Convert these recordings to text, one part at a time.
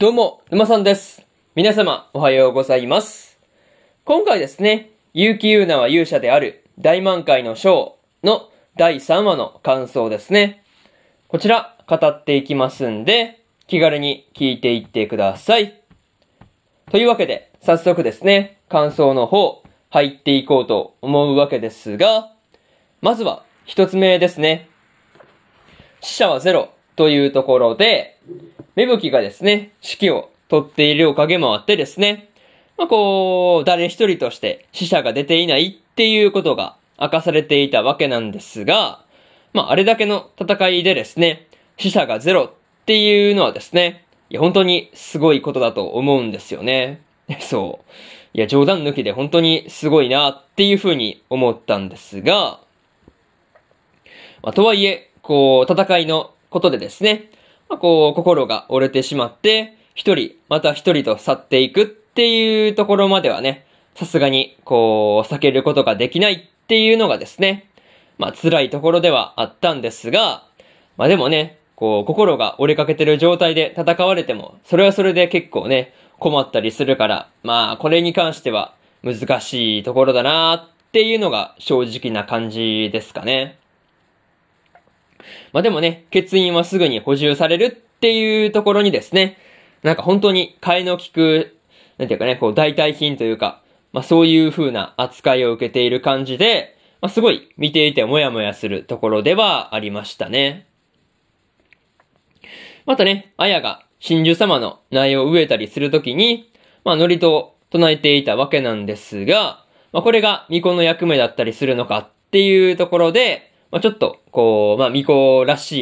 どうも、沼さんです。皆様、おはようございます。今回ですね、結城優奈は勇者である大満開のショーの第3話の感想ですね。こちら、語っていきますんで、気軽に聞いていってください。というわけで、早速ですね、感想の方、入っていこうと思うわけですが、まずは、一つ目ですね。死者はゼロというところで、芽吹がですね、指揮を取っているおかげもあってですね、まあ、こう、誰一人として死者が出ていないっていうことが明かされていたわけなんですが、まあ、あれだけの戦いでですね、死者がゼロっていうのはですね、いや、本当にすごいことだと思うんですよね。そう。いや、冗談抜きで本当にすごいなっていうふうに思ったんですが、まあ、とはいえ、こう、戦いのことでですね、まあ、こう、心が折れてしまって、一人、また一人と去っていくっていうところまではね、さすがに、こう、避けることができないっていうのがですね、まあ、辛いところではあったんですが、まあでもね、こう、心が折れかけてる状態で戦われても、それはそれで結構ね、困ったりするから、まあ、これに関しては難しいところだなっていうのが正直な感じですかね。まあでもね、欠員はすぐに補充されるっていうところにですね、なんか本当に替えの利く、なんていうかね、こう代替品というか、まあそういう風な扱いを受けている感じで、まあすごい見ていてもやもやするところではありましたね。またね、あやが真珠様の苗を植えたりするときに、まあ祝詞を唱えていたわけなんですが、まあこれが巫女の役目だったりするのかっていうところで、まあちょっと、こう、まあ巫女らし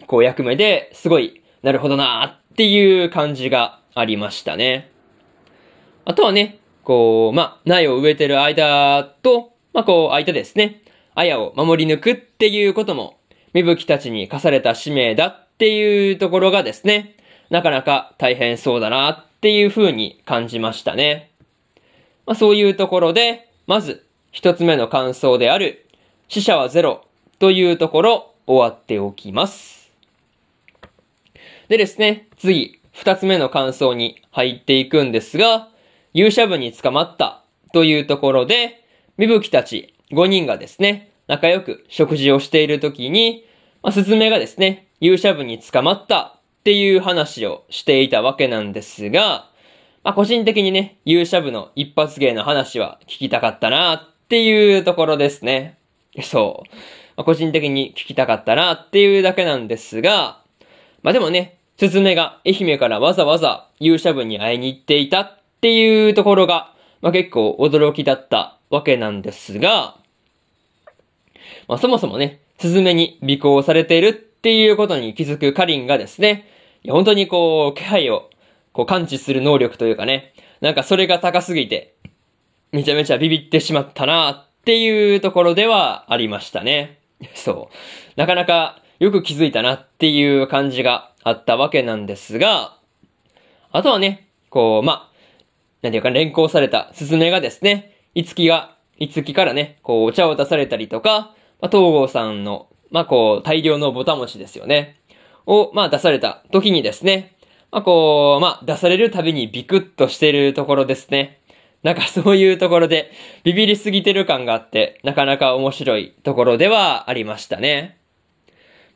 い、こう役目ですごい、なるほどなーっていう感じがありましたね。あとはね、こう、まあ苗を植えてる間と、まあこう、間ですね、あやを守り抜くっていうことも、芽吹きたちに課された使命だっていうところがですね、なかなか大変そうだなっていう風に感じましたね。まあそういうところで、まず一つ目の感想である、死者はゼロというところ終わっておきます。でですね、次、二つ目の感想に入っていくんですが、勇者部に捕まったというところで、芽吹たち5人がですね、仲良く食事をしている時に、まあ、スズメがですね、勇者部に捕まったっていう話をしていたわけなんですが、まあ、個人的にね、勇者部の一発芸の話は聞きたかったなっていうところですね。そう。まあ、個人的に聞きたかったなっていうだけなんですが、まあ、でもね、スズメが愛媛からわざわざ勇者部に会いに行っていたっていうところが、まあ、結構驚きだったわけなんですが、まあ、そもそもね、スズメに尾行されているっていうことに気づくカリンがですね、いや本当にこう、気配をこう感知する能力というかね、なんかそれが高すぎて、めちゃめちゃビビってしまったなっていうところではありましたね。そう。なかなかよく気づいたなっていう感じがあったわけなんですが、あとはね、こう、まあ、なんていうか連行されたスズメがですね、いつきが、いつきからね、こうお茶を出されたりとか、ま、東郷さんの、ま、こう、大量のぼた餅ですよね。を、まあ、出された時にですね、ま、こう、ま、出されるたびにビクッとしてるところですね。なんかそういうところで、ビビりすぎてる感があって、なかなか面白いところではありましたね。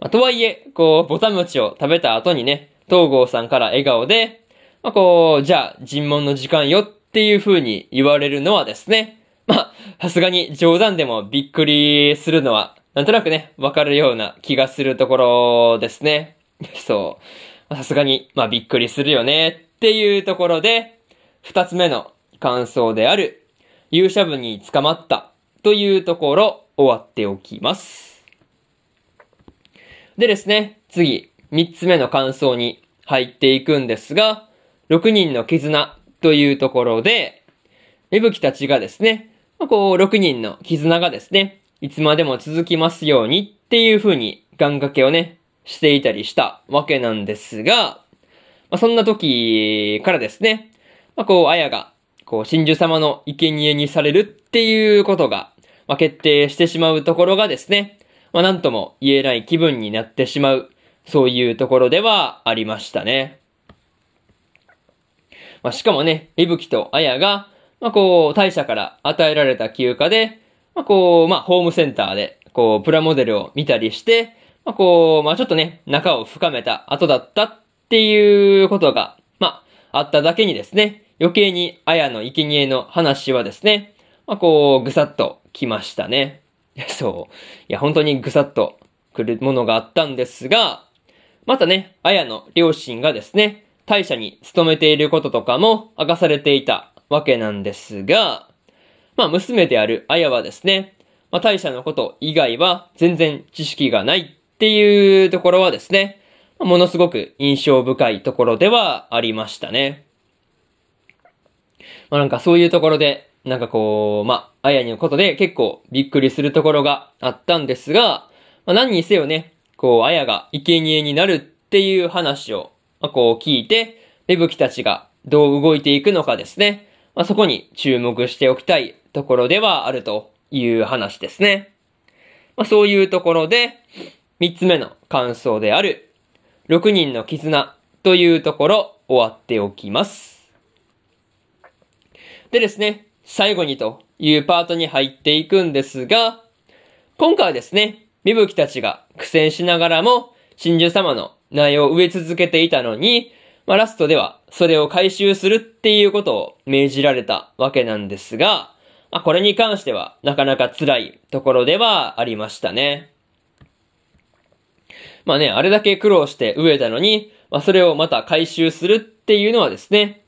まあ、とはいえ、こう、ぼた餅を食べた後にね、東郷さんから笑顔で、まあ、こう、じゃあ、尋問の時間よっていう風に言われるのはですね、まあ、さすがに冗談でもびっくりするのは、なんとなくね、わかるような気がするところですね。そう。さすがに、まあびっくりするよねっていうところで、二つ目の感想である、勇者部に捕まったというところ終わっておきます。でですね、次、三つ目の感想に入っていくんですが、六人の絆というところで、芽吹たちがですね、こう、6人の絆がですね、いつまでも続きますようにっていう風に願掛けをね、していたりしたわけなんですが、まあ、そんな時からですね、まあ、こう、あやが、こう、真珠様の生贄にされるっていうことが、まあ、決定してしまうところがですね、まあ、なんとも言えない気分になってしまう、そういうところではありましたね。まあ、しかもね、いぶきとあやが、まあ、こう、大社から与えられた休暇で、まあ、こう、まあ、ホームセンターで、こう、プラモデルを見たりして、まあ、こう、まあ、ちょっとね、仲を深めた後だったっていうことが、まあ、あっただけにですね、余計にあやの生贄の話はですね、まあ、こう、ぐさっと来ましたね。そう。いや、本当にぐさっと来るものがあったんですが、またね、あやの両親がですね、大社に勤めていることとかも明かされていたわけなんですが、まあ、娘であるあやはですね、まあ、大社のこと以外は全然知識がないっていうところはですね、ものすごく印象深いところではありましたね。まあ、なんかそういうところで、なんかこう、まあ、あやにのことで結構びっくりするところがあったんですが、まあ、何にせよね、こう、あやが生贄になるっていう話を、まあ、こう聞いて、芽吹たちがどう動いていくのかですね。まあ、そこに注目しておきたいところではあるという話ですね。まあ、そういうところで、三つ目の感想である、六人の絆というところ終わっておきます。でですね、最後にというパートに入っていくんですが、今回はですね、みぶきたちが苦戦しながらも、真珠様の苗を植え続けていたのに、まあ、ラストではそれを回収するっていうことを命じられたわけなんですが、まあ、これに関してはなかなか辛いところではありましたね。まあね、あれだけ苦労して植えたのに、まあ、それをまた回収するっていうのはですね、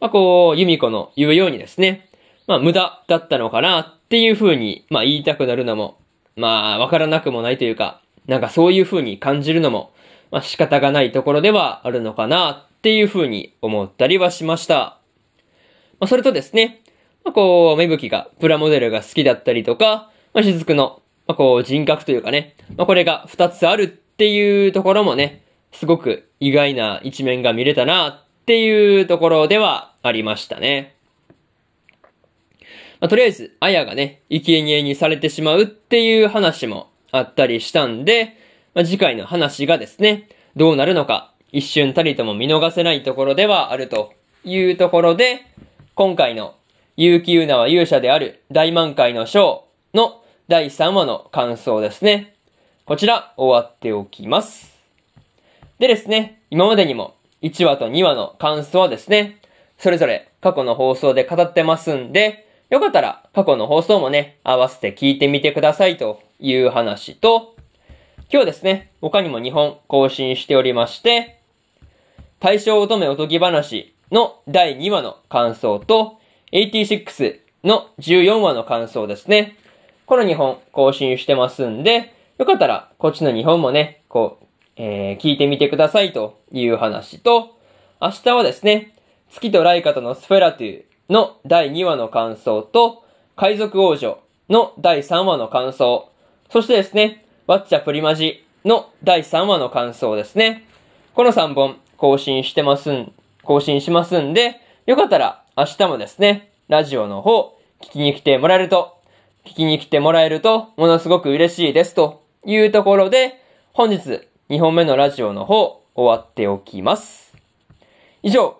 まあ、こう、由美子の言うようにですね、まあ、無駄だったのかなっていう風に、まあ、言いたくなるのも、まあ、わからなくもないというか、なんかそういう風に感じるのも、まあ、仕方がないところではあるのかなっていう風に思ったりはしました。まあ、それとですね、まあ、こう、芽吹がプラモデルが好きだったりとか、まあ、雫の、まあ、こう、人格というかね、まあ、これが二つあるっていうところもね、すごく意外な一面が見れたなっていうところではありましたね。まあ、とりあえず、あやがね、生贄にされてしまうっていう話もあったりしたんで、まあ、次回の話がですね、どうなるのか、一瞬たりとも見逃せないところではあるというところで、今回の結城優奈は勇者である大満開の章の第3話の感想ですね。こちら終わっておきます。でですね、今までにも1話と2話の感想はですね、それぞれ過去の放送で語ってますんで、よかったら過去の放送もね、合わせて聞いてみてくださいという話と、今日ですね、他にも2本更新しておりまして、大正乙女おとぎ話の第2話の感想と、86の14話の感想ですね。この2本更新してますんで、よかったらこっちの2本もね、こう、えー、聞いてみてくださいという話と、明日はですね、月とライカとのスフェラトゥの第2話の感想と、海賊王女の第3話の感想、そしてですね、ワッチャプリマジの第3話の感想ですね。この3本更新してますん、更新しますんで、よかったら明日もですね、ラジオの方、聞きに来てもらえると、聞きに来てもらえると、ものすごく嬉しいですというところで、本日2本目のラジオの方、終わっておきます。以上、